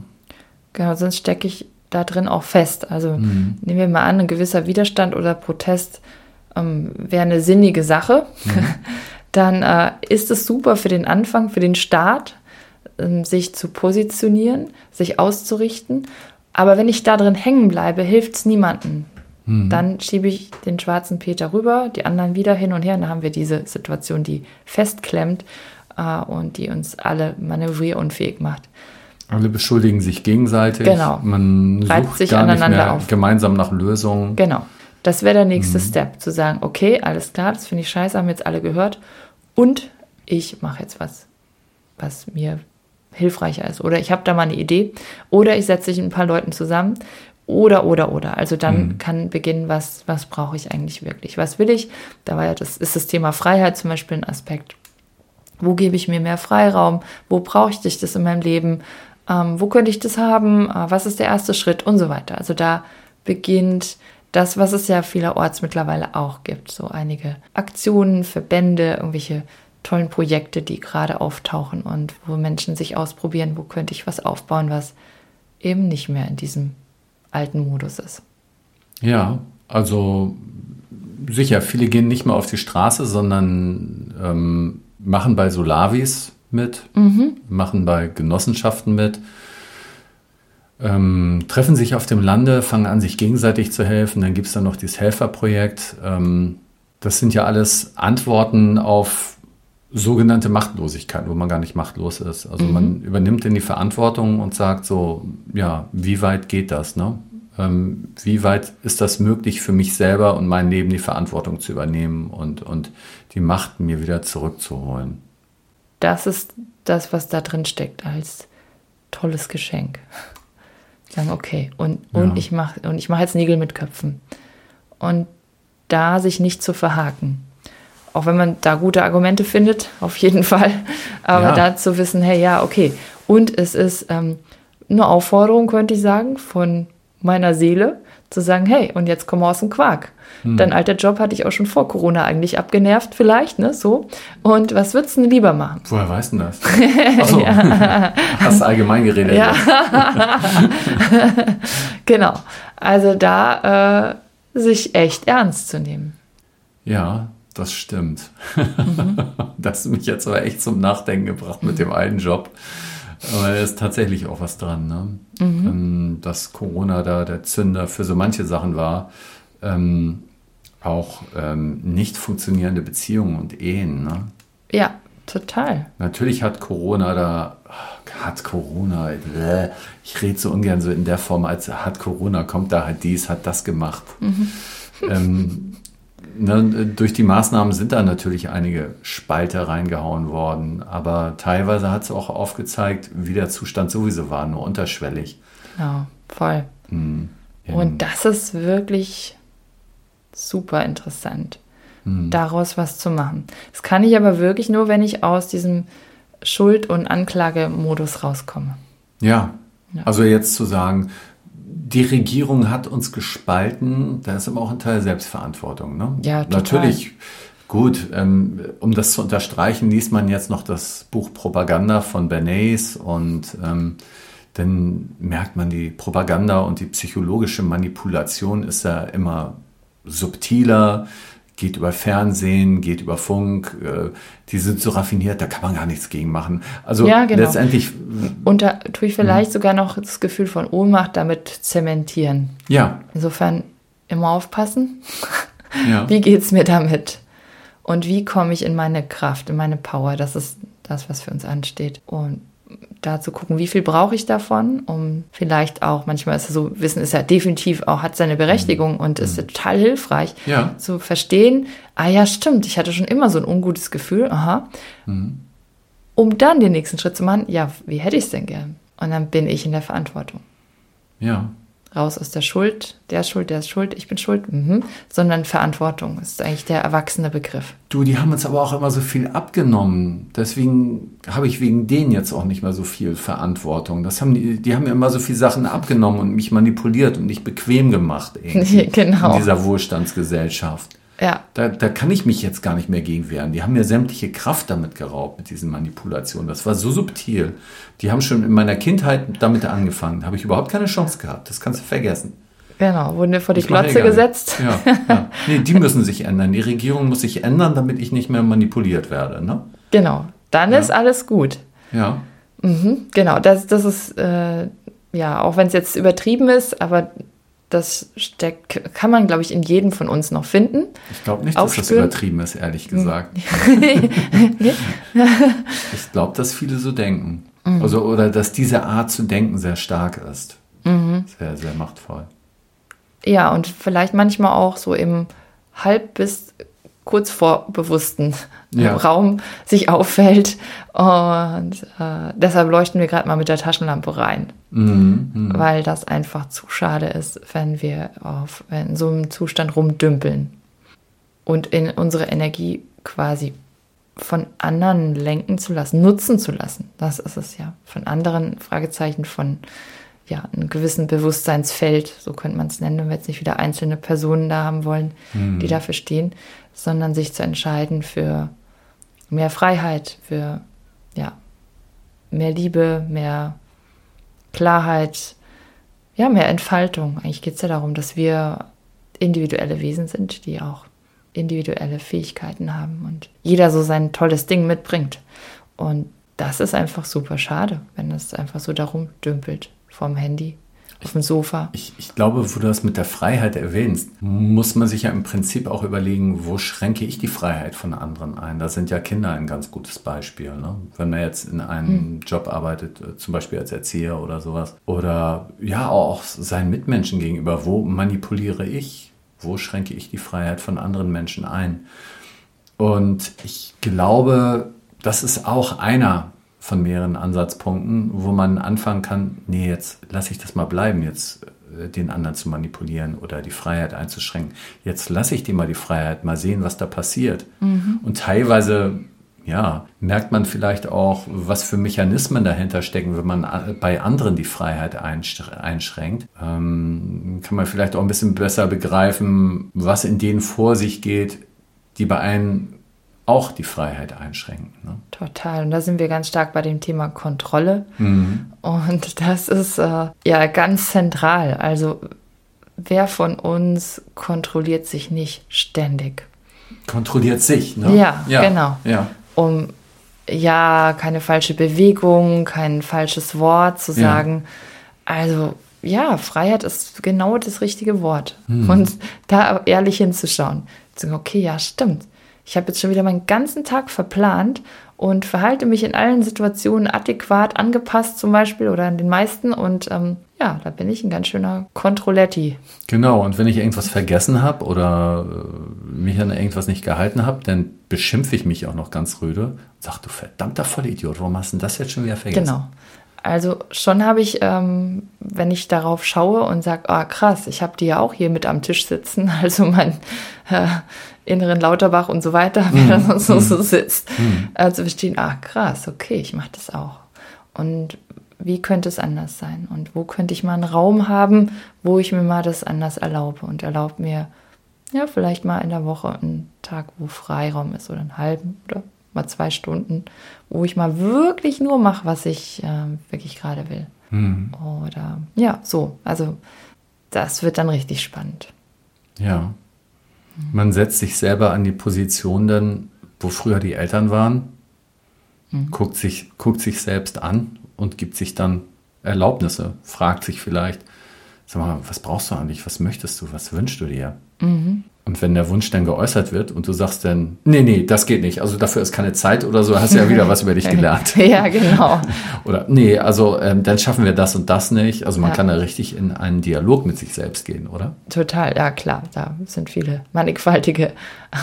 Genau, sonst stecke ich da drin auch fest. Also mhm. nehmen wir mal an, ein gewisser Widerstand oder Protest ähm, wäre eine sinnige Sache. Mhm. <laughs> Dann äh, ist es super für den Anfang, für den Start, ähm, sich zu positionieren, sich auszurichten aber wenn ich da drin hängen bleibe, hilft es niemandem. Mhm. Dann schiebe ich den schwarzen Peter rüber, die anderen wieder hin und her. Und dann haben wir diese Situation, die festklemmt äh, und die uns alle manövrierunfähig macht. Alle beschuldigen sich gegenseitig. Genau. Man sucht Reibt sich gar aneinander nicht mehr auf. gemeinsam nach Lösungen. Genau. Das wäre der nächste mhm. Step, zu sagen, okay, alles klar, das finde ich scheiße, haben jetzt alle gehört. Und ich mache jetzt was, was mir hilfreicher ist. Oder ich habe da mal eine Idee. Oder ich setze mich mit ein paar Leuten zusammen. Oder, oder, oder. Also dann mhm. kann beginnen, was, was brauche ich eigentlich wirklich? Was will ich? Da war ja das, ist das Thema Freiheit zum Beispiel ein Aspekt. Wo gebe ich mir mehr Freiraum? Wo brauche ich das in meinem Leben? Ähm, wo könnte ich das haben? Äh, was ist der erste Schritt? Und so weiter. Also da beginnt das, was es ja vielerorts mittlerweile auch gibt. So einige Aktionen, Verbände, irgendwelche tollen Projekte, die gerade auftauchen und wo Menschen sich ausprobieren, wo könnte ich was aufbauen, was eben nicht mehr in diesem alten Modus ist. Ja, also sicher, viele gehen nicht mehr auf die Straße, sondern ähm, machen bei Solavis mit, mhm. machen bei Genossenschaften mit, ähm, treffen sich auf dem Lande, fangen an, sich gegenseitig zu helfen. Dann gibt es dann noch dieses Helferprojekt. Ähm, das sind ja alles Antworten auf sogenannte Machtlosigkeit, wo man gar nicht machtlos ist. Also mhm. man übernimmt dann die Verantwortung und sagt so, ja, wie weit geht das? Ne? Ähm, wie weit ist das möglich für mich selber und mein Leben die Verantwortung zu übernehmen und, und die Macht mir wieder zurückzuholen? Das ist das, was da drin steckt als tolles Geschenk. Sagen, okay, und, und ja. ich mache und ich mache jetzt Nägel mit Köpfen. Und da sich nicht zu verhaken auch wenn man da gute Argumente findet, <laughs> auf jeden Fall. Aber ja. da zu wissen, hey, ja, okay. Und es ist ähm, eine Aufforderung, könnte ich sagen, von meiner Seele, zu sagen, hey, und jetzt komm aus dem Quark. Hm. Dein alter Job hatte ich auch schon vor Corona eigentlich abgenervt, vielleicht, ne, so. Und was würdest du denn lieber machen? Woher weißt du das? <laughs> Achso, ja. <laughs> hast allgemein geredet. Ja. <laughs> genau. Also da äh, sich echt ernst zu nehmen. Ja, das stimmt. Mhm. das hat mich jetzt aber echt zum Nachdenken gebracht mit dem alten Job. Aber da ist tatsächlich auch was dran, ne? Mhm. Ähm, dass Corona da der Zünder für so manche Sachen war. Ähm, auch ähm, nicht funktionierende Beziehungen und Ehen. Ne? Ja, total. Natürlich hat Corona da, hat Corona, ich rede so ungern so in der Form, als hat Corona, kommt da halt dies, hat das gemacht. Mhm. Ähm, ne, durch die Maßnahmen sind da natürlich einige Spalte reingehauen worden, aber teilweise hat es auch aufgezeigt, wie der Zustand sowieso war, nur unterschwellig. Genau, voll. Mhm. Und das ist wirklich super interessant, mhm. daraus was zu machen. Das kann ich aber wirklich nur, wenn ich aus diesem Schuld- und Anklagemodus rauskomme. Ja. ja. Also jetzt zu sagen, die Regierung hat uns gespalten, da ist aber auch ein Teil Selbstverantwortung. Ne? Ja, total. Natürlich Gut, ähm, um das zu unterstreichen, liest man jetzt noch das Buch Propaganda von Bernays und ähm, dann merkt man, die Propaganda und die psychologische Manipulation ist ja immer subtiler, geht über Fernsehen, geht über Funk, äh, die sind so raffiniert, da kann man gar nichts gegen machen. Also Ja, genau. letztendlich, Und da tue ich vielleicht sogar noch das Gefühl von Ohnmacht damit zementieren. ja, Insofern immer aufpassen. ja. <laughs> Wie geht's mir damit? Und wie komme ich in meine Kraft, in meine Power? Das ist das, was für uns ansteht. Und da zu gucken, wie viel brauche ich davon, um vielleicht auch, manchmal ist es so, Wissen ist ja definitiv auch, hat seine Berechtigung und ist total hilfreich, Ja. zu verstehen, ah ja, stimmt, ich hatte schon immer so ein ungutes Gefühl, aha, um dann den nächsten Schritt zu machen, ja, wie hätte ich es denn gern? Und dann bin ich in der Verantwortung ja. Raus aus der Schuld, der ist schuld, der ist schuld, ich bin schuld, mhm. sondern Verantwortung ist eigentlich der erwachsene Begriff. Du, die haben uns aber auch immer so viel abgenommen. Deswegen habe ich wegen denen jetzt auch nicht mehr so viel Verantwortung. Das haben die, die haben mir immer so viele Sachen abgenommen und mich manipuliert und mich bequem gemacht <laughs> irgendwie Genau. in dieser Wohlstandsgesellschaft. Ja, Da, da kann ich mich jetzt gar nicht mehr gegen wehren. Die haben mir sämtliche Kraft damit geraubt, mit diesen Manipulationen. Das war so subtil. Die haben schon in meiner Kindheit damit angefangen. Da habe ich überhaupt keine Chance gehabt. Das kannst du vergessen. genau, wurden wir vor die nicht. gesetzt. Ja, ja. Nee, die müssen sich ändern. Die Regierung muss sich ändern, damit ich nicht mehr manipuliert werde. Ne? Genau, dann Ja. ist alles gut. Ja. Mhm. Genau, das, das ist, äh, ja, auch wenn es jetzt übertrieben ist, aber das steckt, kann man, glaube ich, in jedem von uns noch finden. Ich glaube nicht, dass das Aufspüren. übertrieben ist, ehrlich gesagt. <laughs> ich glaube, dass viele so denken. Mhm. Also, oder dass diese Art zu denken sehr stark ist. Mhm. Sehr, sehr machtvoll. Ja, und vielleicht manchmal auch so im halb bis kurz vor bewussten Ja. Raum sich auffällt. Und äh, deshalb leuchten wir gerade mal mit der Taschenlampe rein, Mhm. weil das einfach zu schade ist, wenn wir auf, in so einem Zustand rumdümpeln und in unsere Energie quasi von anderen lenken zu lassen, nutzen zu lassen. Das ist es ja. Von anderen Fragezeichen von ja, einem gewissen Bewusstseinsfeld, so könnte man es nennen, wenn wir jetzt nicht wieder einzelne Personen da haben wollen, die dafür stehen, sondern sich zu entscheiden für mehr Freiheit, für ja, mehr Liebe, mehr Klarheit, ja, mehr Entfaltung. Eigentlich geht es ja darum, dass wir individuelle Wesen sind, die auch individuelle Fähigkeiten haben und jeder so sein tolles Ding mitbringt. Und das ist einfach super schade, wenn es einfach so darum dümpelt vom Handy auf dem Sofa. Ich, ich glaube, wo du das mit der Freiheit erwähnst, muss man sich ja im Prinzip auch überlegen, wo schränke ich die Freiheit von anderen ein? Da sind ja Kinder ein ganz gutes Beispiel. Ne? Wenn man jetzt in einem Job arbeitet, äh, zum Beispiel als Erzieher oder sowas, oder ja, auch seinen Mitmenschen gegenüber, wo manipuliere ich? Wo schränke ich die Freiheit von anderen Menschen ein? Und ich glaube, das ist auch einer von mehreren Ansatzpunkten, wo man anfangen kann, nee, jetzt lasse ich das mal bleiben, jetzt äh, den anderen zu manipulieren oder die Freiheit einzuschränken. Jetzt lasse ich dir mal die Freiheit, mal sehen, was da passiert. Und teilweise, ja, merkt man vielleicht auch, was für Mechanismen dahinter stecken, wenn man a- bei anderen die Freiheit einsch- einschränkt. Ähm, kann man vielleicht auch ein bisschen besser begreifen, was in denen vor sich geht, die bei einem auch die Freiheit einschränken. Ne? Total. Und da sind wir ganz stark bei dem Thema Kontrolle. Und das ist äh, ja ganz zentral. Also wer von uns kontrolliert sich nicht ständig? Kontrolliert sich, ne? Ja, genau. Ja. um ja keine falsche Bewegung, kein falsches Wort zu Ja. sagen. Also ja, Freiheit ist genau das richtige Wort. Hm. Und da ehrlich hinzuschauen. Zu sagen, okay, ja, stimmt. Ich habe jetzt schon wieder meinen ganzen Tag verplant und verhalte mich in allen Situationen adäquat angepasst zum Beispiel oder in den meisten. Und ähm, ja, da bin ich ein ganz schöner Kontrolletti. Genau, und wenn ich irgendwas vergessen habe oder äh, mich an irgendwas nicht gehalten habe, dann beschimpfe ich mich auch noch ganz rüde und sage, du verdammter Vollidiot, warum hast du das jetzt schon wieder vergessen? Genau. Also schon habe ich, ähm, wenn ich darauf schaue und sage, ah krass, ich habe die ja auch hier mit am Tisch sitzen, <laughs> also mein äh, inneren Lauterbach und so weiter, wer da sonst so, so sitzt, äh, zu verstehen, ah krass, okay, ich mache das auch. Und wie könnte es anders sein? Und wo könnte ich mal einen Raum haben, wo ich mir mal das anders erlaube? Und erlaube mir, Ja, vielleicht mal in der Woche einen Tag, wo Freiraum ist oder einen halben oder mal zwei Stunden, wo ich mal wirklich nur mache, was ich äh, wirklich gerade will. Mhm. Oder ja, so. Also das wird dann richtig spannend. Ja. Man setzt sich selber an die Position dann, wo früher die Eltern waren, Mhm. guckt, sich, guckt sich selbst an und gibt sich dann Erlaubnisse, fragt sich vielleicht, sag mal, was brauchst du eigentlich, was möchtest du, was wünschst du dir? Mhm. Und wenn der Wunsch dann geäußert wird und du sagst dann, nee, nee, das geht nicht, also dafür ist keine Zeit oder so, hast du ja wieder was über dich <laughs> gelernt. <laughs> Ja, genau. <laughs> Oder nee, also ähm, dann schaffen wir das und das nicht. Also man Ja. kann da richtig in einen Dialog mit sich selbst gehen, oder? Total, ja klar, da sind viele mannigfaltige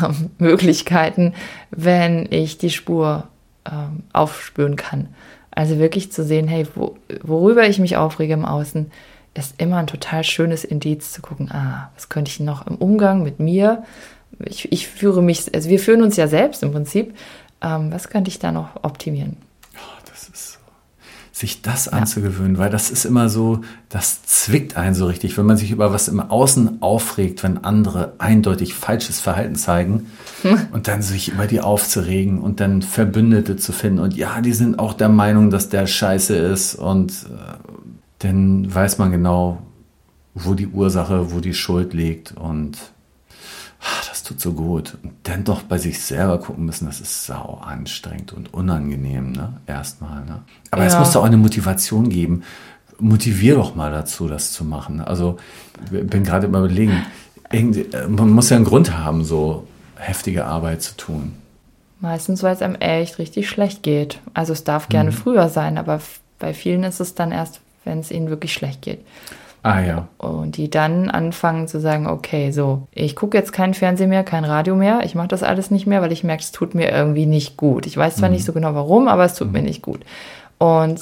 ähm, Möglichkeiten, wenn ich die Spur ähm, aufspüren kann. Also wirklich zu sehen, hey, wo, worüber ich mich aufrege im Außen, ist immer ein total schönes Indiz zu gucken, ah, was könnte ich noch im Umgang mit mir, ich, ich führe mich, also wir führen uns ja selbst im Prinzip, ähm, was könnte ich da noch optimieren? Das ist so. Sich das anzugewöhnen, weil das ist immer so, das zwickt einen so richtig, wenn man sich über was im Außen aufregt, wenn andere eindeutig falsches Verhalten zeigen <laughs> und dann sich über die aufzuregen und dann Verbündete zu finden und ja, die sind auch der Meinung, dass der scheiße ist und äh, dann weiß man genau, wo die Ursache, wo die Schuld liegt und ah, das tut so gut. Und dann doch bei sich selber gucken müssen, das ist sau anstrengend und unangenehm, ne? Erstmal, ne? Aber es Ja. muss da auch eine Motivation geben. Motivier doch mal dazu, das zu machen. Also, ich bin gerade immer überlegen, äh, man muss ja einen Grund haben, so heftige Arbeit zu tun. Meistens, weil es einem echt richtig schlecht geht. Also es darf gerne früher sein, aber bei vielen ist es dann erst, wenn es ihnen wirklich schlecht geht. Ah ja. Und die dann anfangen zu sagen, okay, so, ich gucke jetzt kein Fernsehen mehr, kein Radio mehr, ich mache das alles nicht mehr, weil ich merke, es tut mir irgendwie nicht gut. Ich weiß zwar nicht so genau warum, aber es tut mir nicht gut. Und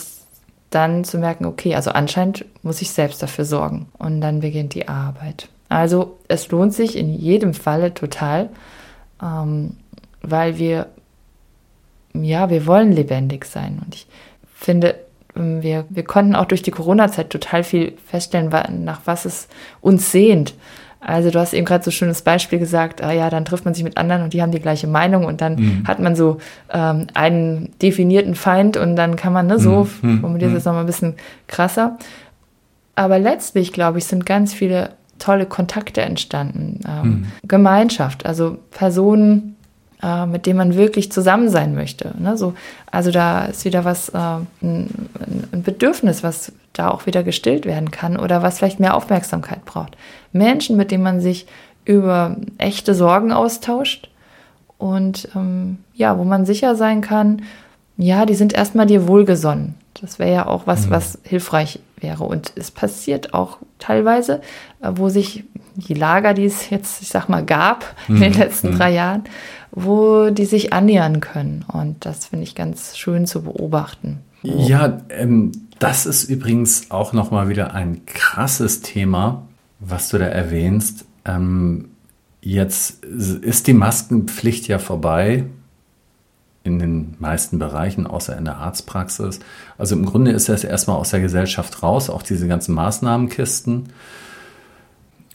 dann zu merken, okay, also anscheinend muss ich selbst dafür sorgen. Und dann beginnt die Arbeit. Also es lohnt sich in jedem Falle total, ähm, weil wir, ja, wir wollen lebendig sein. Und ich finde, wir, wir konnten auch durch die Corona-Zeit total viel feststellen, nach was es uns sehnt. Also du hast eben gerade so ein schönes Beispiel gesagt, ah ja, dann trifft man sich mit anderen und die haben die gleiche Meinung und dann hat man so ähm, einen definierten Feind und dann kann man, ne, so, Mhm. formuliert es nochmal ein bisschen krasser. Aber letztlich, glaube ich, sind ganz viele tolle Kontakte entstanden. Ähm, Gemeinschaft, also Personen, äh, mit denen man wirklich zusammen sein möchte. Ne? So, also da ist wieder was, äh, ein, ein Bedürfnis, was da auch wieder gestillt werden kann oder was vielleicht mehr Aufmerksamkeit braucht. Menschen, mit denen man sich über echte Sorgen austauscht und ähm, ja, wo man sicher sein kann, ja, die sind erstmal dir wohlgesonnen. Das wäre ja auch was, was hilfreich wäre. Und es passiert auch teilweise, äh, wo sich die Lager, die es jetzt, ich sag mal, gab in den letzten drei Jahren, wo die sich annähern können. Und das finde ich ganz schön zu beobachten. Ja, ähm, das ist übrigens auch nochmal wieder ein krasses Thema, was du da erwähnst. Ähm, jetzt ist die Maskenpflicht ja vorbei in den meisten Bereichen, außer in der Arztpraxis. Also im Grunde ist das erstmal aus der Gesellschaft raus, auch diese ganzen Maßnahmenkisten.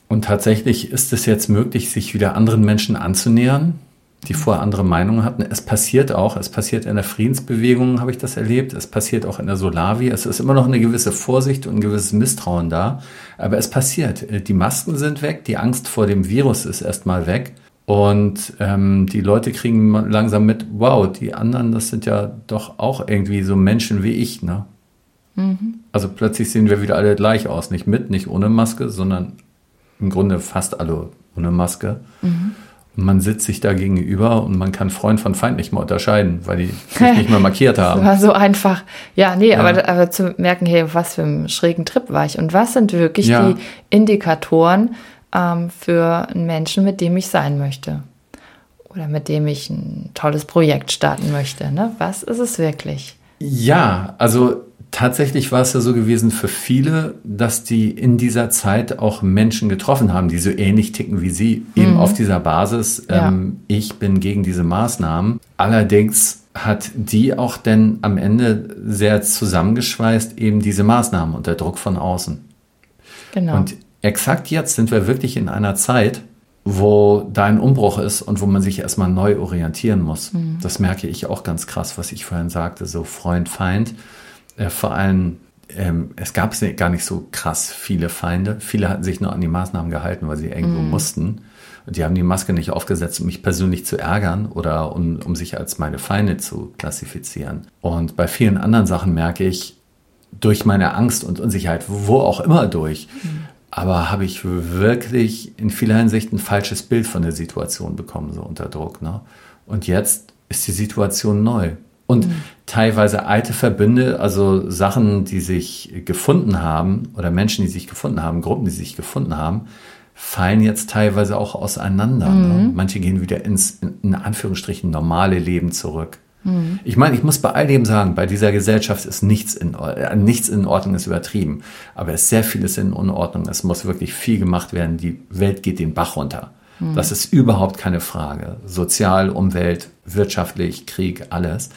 Und tatsächlich ist es jetzt möglich, sich wieder anderen Menschen anzunähern, die vorher andere Meinungen hatten. Es passiert auch, es passiert in der Friedensbewegung, habe ich das erlebt. Es passiert auch in der Solavi. Es ist immer noch eine gewisse Vorsicht und ein gewisses Misstrauen da. Aber es passiert. Die Masken sind weg, die Angst vor dem Virus ist erstmal weg. Und ähm, die Leute kriegen langsam mit, wow, die anderen, das sind ja doch auch irgendwie so Menschen wie ich. Ne? Also plötzlich sehen wir wieder alle gleich aus. Nicht mit, nicht ohne Maske, sondern im Grunde fast alle ohne Maske. Und man sitzt sich da gegenüber und man kann Freund von Feind nicht mehr unterscheiden, weil die sich nicht mehr markiert <laughs> Das haben. war so einfach. Ja, nee, Aber, aber zu merken, hey, was für einem schrägen Trip war ich und was sind wirklich Ja. die Indikatoren ähm, für einen Menschen, mit dem ich sein möchte oder mit dem ich ein tolles Projekt starten möchte. Ne? Was ist es wirklich? Ja, also tatsächlich war es ja so gewesen für viele, dass die in dieser Zeit auch Menschen getroffen haben, die so ähnlich ticken wie sie, eben auf dieser Basis, Ja. ähm, ich bin gegen diese Maßnahmen. Allerdings hat die auch denn am Ende sehr zusammengeschweißt, eben diese Maßnahmen und der Druck von außen. Genau. Und exakt jetzt sind wir wirklich in einer Zeit, wo da ein Umbruch ist und wo man sich erstmal neu orientieren muss. Mhm. Das merke ich auch ganz krass, was ich vorhin sagte, so Freund, Feind. Äh, vor allem, ähm, es gab gar nicht so krass viele Feinde. Viele hatten sich nur an die Maßnahmen gehalten, weil sie irgendwo mhm. mussten. Und die haben die Maske nicht aufgesetzt, um mich persönlich zu ärgern oder um, um sich als meine Feinde zu klassifizieren. Und bei vielen anderen Sachen merke ich, durch meine Angst und Unsicherheit, wo auch immer durch, mhm aber habe ich wirklich in vieler Hinsicht ein falsches Bild von der Situation bekommen, so unter Druck. Ne? Und jetzt ist die Situation neu. Und mhm. teilweise alte Verbünde, also Sachen, die sich gefunden haben oder Menschen, die sich gefunden haben, Gruppen, die sich gefunden haben, fallen jetzt teilweise auch auseinander. Ne? Mhm. Ne? Manche gehen wieder ins, in Anführungsstrichen, normale Leben zurück. Mhm. Ich meine, ich muss bei all dem sagen, bei dieser Gesellschaft ist nichts in, äh, nichts in Ordnung, ist übertrieben. Aber es ist sehr vieles in Unordnung. Es muss wirklich viel gemacht werden. Die Welt geht den Bach runter. Mhm. Das ist überhaupt keine Frage. Sozial, Umwelt, wirtschaftlich, Krieg, alles.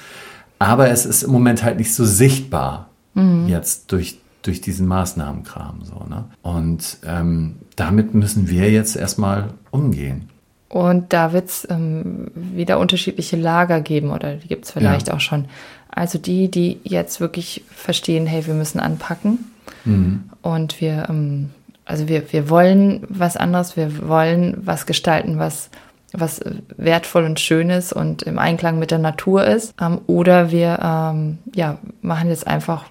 Aber es ist im Moment halt nicht so sichtbar mhm. jetzt durch, durch diesen Maßnahmenkram. So, ne? Und ähm, damit müssen wir jetzt erstmal umgehen. Und da wird es ähm, wieder unterschiedliche Lager geben oder die gibt es vielleicht ja. auch schon. Also die, die jetzt wirklich verstehen, hey, wir müssen anpacken mhm. und wir, ähm, also wir, wir wollen was anderes, wir wollen was gestalten, was, was wertvoll und schön ist und im Einklang mit der Natur ist. Ähm, oder wir ähm, ja, machen jetzt einfach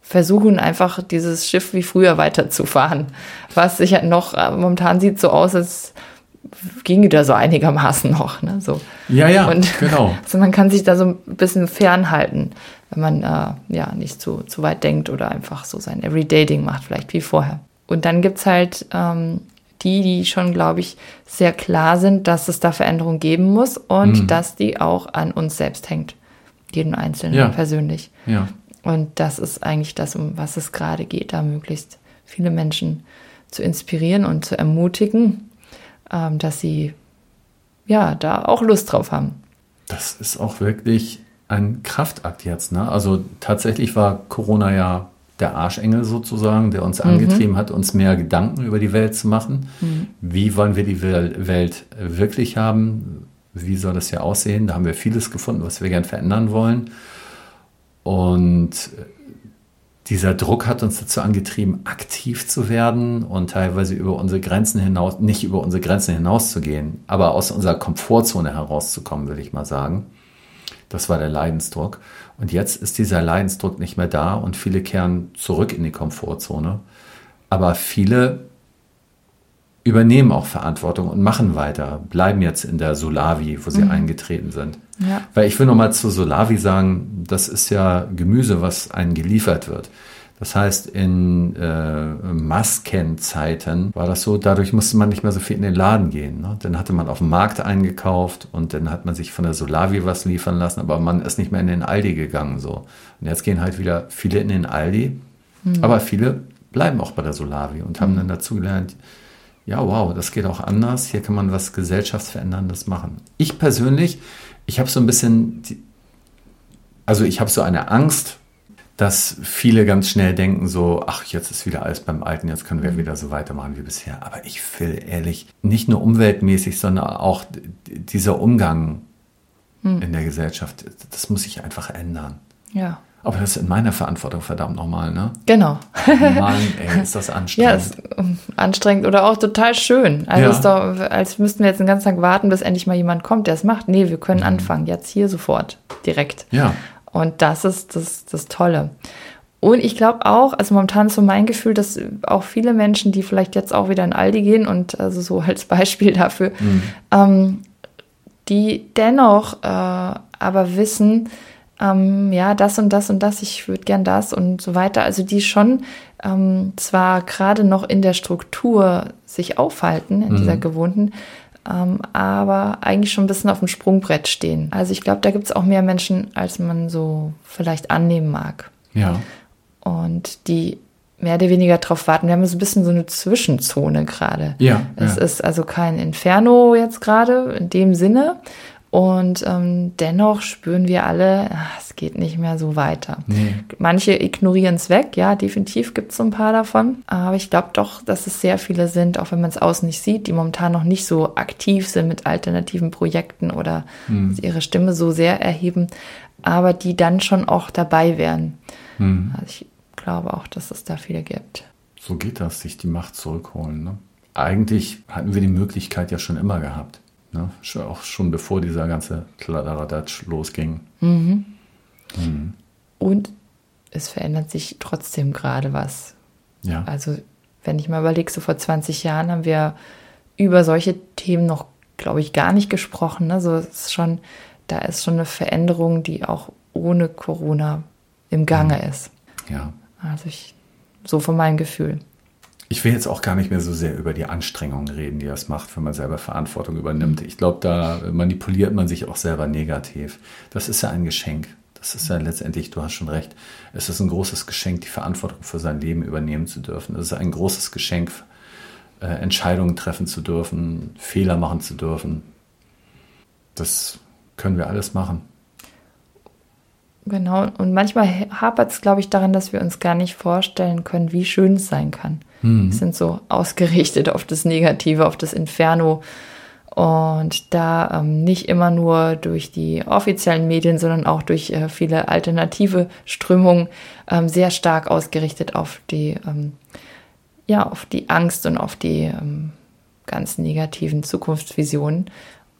versuchen einfach dieses Schiff wie früher weiterzufahren. Was sich ja noch äh, momentan sieht so aus, als ginge da so einigermaßen noch. Ne? So. Ja, ja, und, genau. <laughs> Also man kann sich da so ein bisschen fernhalten, wenn man äh, ja nicht zu, zu weit denkt oder einfach so sein Everyday-Ding macht, vielleicht wie vorher. Und dann gibt es halt ähm, die, die schon, glaube ich, sehr klar sind, dass es da Veränderungen geben muss und mhm. dass die auch an uns selbst hängt. Jeden Einzelnen ja. persönlich. Ja. Und das ist eigentlich das, um was es gerade geht, da möglichst viele Menschen zu inspirieren und zu ermutigen, ähm, dass sie ja da auch Lust drauf haben. Das ist auch wirklich ein Kraftakt jetzt. Ne? Also tatsächlich war Corona ja der Arschengel sozusagen, der uns mhm. angetrieben hat, uns mehr Gedanken über die Welt zu machen. Mhm. Wie wollen wir die Welt wirklich haben? Wie soll das hier aussehen? Da haben wir vieles gefunden, was wir gern verändern wollen. Und dieser Druck hat uns dazu angetrieben, aktiv zu werden und teilweise über unsere Grenzen hinaus, nicht über unsere Grenzen hinauszugehen, aber aus unserer Komfortzone herauszukommen, will ich mal sagen. Das war der Leidensdruck. Und jetzt ist dieser Leidensdruck nicht mehr da und viele kehren zurück in die Komfortzone. Aber viele übernehmen auch Verantwortung und machen weiter, bleiben jetzt in der Solavi, wo sie mhm. eingetreten sind. Ja. Weil ich will noch mal zu Solavi sagen, das ist ja Gemüse, was einem geliefert wird. Das heißt, in äh, Maskenzeiten war das so, dadurch musste man nicht mehr so viel in den Laden gehen. Ne? Dann hatte man auf dem Markt eingekauft und dann hat man sich von der Solavi was liefern lassen, aber man ist nicht mehr in den Aldi gegangen. So. Und jetzt gehen halt wieder viele in den Aldi, mhm. aber viele bleiben auch bei der Solavi und haben mhm. dann dazu gelernt, ja, wow, das geht auch anders. Hier kann man was gesellschaftsveränderndes machen. Ich persönlich, ich habe so ein bisschen, die, also ich habe so eine Angst, dass viele ganz schnell denken so, ach, jetzt ist wieder alles beim Alten, jetzt können wir wieder so weitermachen wie bisher. Aber ich will ehrlich, nicht nur umweltmäßig, sondern auch dieser Umgang hm. in der Gesellschaft, das muss sich einfach ändern. Ja. Aber das ist in meiner Verantwortung, verdammt nochmal, ne? Genau. Mann, <laughs> ey, ist das anstrengend. Ja, ist anstrengend oder auch total schön. Also ja. ist doch, als müssten wir jetzt einen ganzen Tag warten, bis endlich mal jemand kommt, der es macht. Nee, wir können mhm. anfangen, jetzt hier sofort, direkt. Ja. Und das ist das, das Tolle. Und ich glaube auch, also momentan ist so mein Gefühl, dass auch viele Menschen, die vielleicht jetzt auch wieder in Aldi gehen und also so <laughs> als Beispiel dafür, mhm. ähm, die dennoch äh, aber wissen, ähm, ja, das und das und das, ich würde gern das und so weiter. Also die schon ähm, zwar gerade noch in der Struktur sich aufhalten, in mhm. dieser gewohnten, ähm, aber eigentlich schon ein bisschen auf dem Sprungbrett stehen. Also ich glaube, da gibt es auch mehr Menschen, als man so vielleicht annehmen mag. Ja. Und die mehr oder weniger drauf warten. Wir haben so ein bisschen so eine Zwischenzone gerade. Ja. Es ja. ist also kein Inferno jetzt gerade in dem Sinne, Und ähm, dennoch spüren wir alle, ach, es geht nicht mehr so weiter. Nee. Manche ignorieren es weg, ja, definitiv gibt es so ein paar davon. Aber ich glaube doch, dass es sehr viele sind, auch wenn man es außen nicht sieht, die momentan noch nicht so aktiv sind mit alternativen Projekten oder hm. ihre Stimme so sehr erheben, aber die dann schon auch dabei wären. Hm. Also ich glaube auch, dass es da viele gibt. So geht das, sich die Macht zurückholen. Ne? Eigentlich hatten wir die Möglichkeit ja schon immer gehabt. Ne? Auch schon bevor dieser ganze Kladderadatsch losging. Mhm. Mhm. Und es verändert sich trotzdem gerade was. Ja. Also, wenn ich mal überlege, so vor 20 Jahren haben wir über solche Themen noch, glaube ich, gar nicht gesprochen. Also, es ist schon, da ist schon eine Veränderung, die auch ohne Corona im Gange mhm. ist. Ja. Also, ich, so von meinem Gefühl. Ich will jetzt auch gar nicht mehr so sehr über die Anstrengungen reden, die das macht, wenn man selber Verantwortung übernimmt. Ich glaube, da manipuliert man sich auch selber negativ. Das ist ja ein Geschenk. Das ist ja letztendlich, du hast schon recht, es ist ein großes Geschenk, die Verantwortung für sein Leben übernehmen zu dürfen. Es ist ein großes Geschenk, äh, Entscheidungen treffen zu dürfen, Fehler machen zu dürfen. Das können wir alles machen. Genau, und manchmal hapert es, glaube ich, daran, dass wir uns gar nicht vorstellen können, wie schön es sein kann. Mhm. Wir sind so ausgerichtet auf das Negative, auf das Inferno. Und da ähm, nicht immer nur durch die offiziellen Medien, sondern auch durch äh, viele alternative Strömungen ähm, sehr stark ausgerichtet auf die, ähm, ja, auf die Angst und auf die ähm, ganz negativen Zukunftsvisionen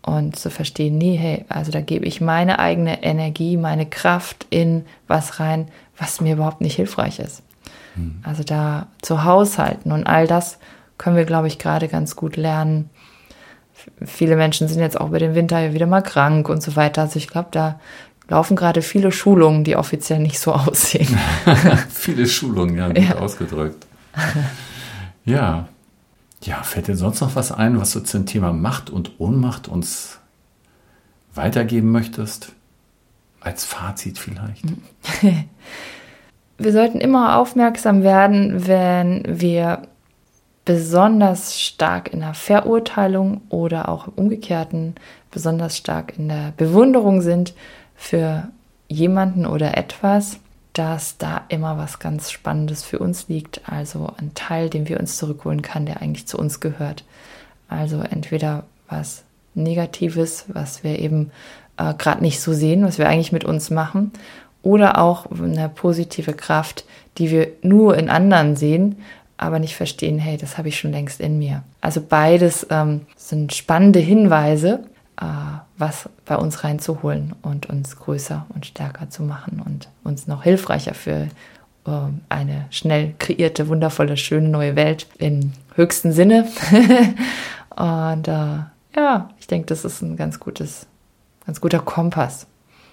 und zu verstehen, nee, hey, also da gebe ich meine eigene Energie, meine Kraft in was rein, was mir überhaupt nicht hilfreich ist. Mhm. Also da zu haushalten und all das können wir, glaube ich, gerade ganz gut lernen. Viele Menschen sind jetzt auch über den Winter ja wieder mal krank und so weiter. Also ich glaube, da laufen gerade viele Schulungen, die offiziell nicht so <laughs> aussehen. <laughs> viele Schulungen, ja, gut ja. ausgedrückt. ja, ja, fällt dir sonst noch was ein, was du zum Thema Macht und Ohnmacht uns weitergeben möchtest? Als Fazit vielleicht? <laughs> wir sollten immer aufmerksam werden, wenn wir besonders stark in der Verurteilung oder auch im Umgekehrten besonders stark in der Bewunderung sind für jemanden oder etwas, dass da immer was ganz Spannendes für uns liegt. Also ein Teil, den wir uns zurückholen kann, der eigentlich zu uns gehört. Also entweder was Negatives, was wir eben äh, gerade nicht so sehen, was wir eigentlich mit uns machen, oder auch eine positive Kraft, die wir nur in anderen sehen, aber nicht verstehen, hey, das habe ich schon längst in mir. Also beides ähm, sind spannende Hinweise, was bei uns reinzuholen und uns größer und stärker zu machen und uns noch hilfreicher für äh, eine schnell kreierte, wundervolle, schöne neue Welt im höchsten Sinne. <laughs> und äh, ja, ich denke, das ist ein ganz gutes, ganz guter Kompass.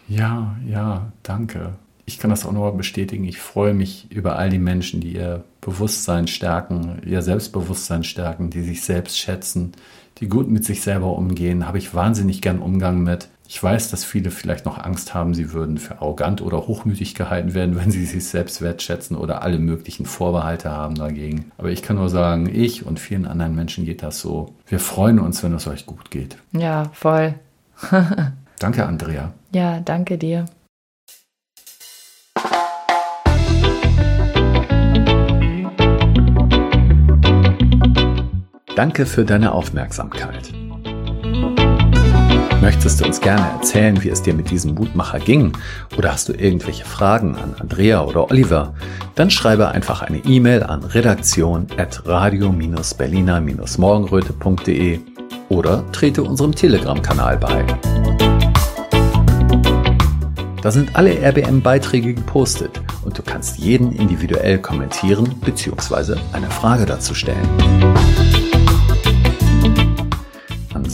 Ja, ja, danke. Ich kann das auch nur bestätigen. Ich freue mich über all die Menschen, die ihr Bewusstsein stärken, ihr Selbstbewusstsein stärken, die sich selbst schätzen, die gut mit sich selber umgehen, habe ich wahnsinnig gern Umgang mit. Ich weiß, dass viele vielleicht noch Angst haben, sie würden für arrogant oder hochmütig gehalten werden, wenn sie sich selbst wertschätzen oder alle möglichen Vorbehalte haben dagegen. Aber ich kann nur sagen, ich und vielen anderen Menschen geht das so. Wir freuen uns, wenn es euch gut geht. Ja, voll. <laughs> danke, Andrea. Ja, danke dir. Danke für deine Aufmerksamkeit. Möchtest du uns gerne erzählen, wie es dir mit diesem Mutmacher ging? Oder hast du irgendwelche Fragen an Andrea oder Oliver? Dann schreibe einfach eine E-Mail an redaktion.radio-berliner-morgenröte.de oder trete unserem Telegram-Kanal bei. Da sind alle RBM-Beiträge gepostet und du kannst jeden individuell kommentieren bzw. eine Frage dazu stellen.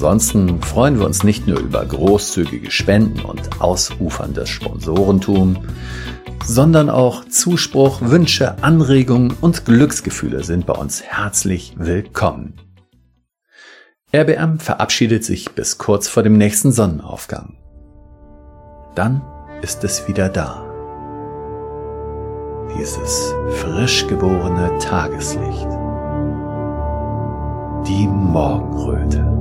Ansonsten freuen wir uns nicht nur über großzügige Spenden und ausuferndes Sponsorentum, sondern auch Zuspruch, Wünsche, Anregungen und Glücksgefühle sind bei uns herzlich willkommen. RBM verabschiedet sich bis kurz vor dem nächsten Sonnenaufgang. Dann ist es wieder da. Dieses frisch geborene Tageslicht. Die Morgenröte.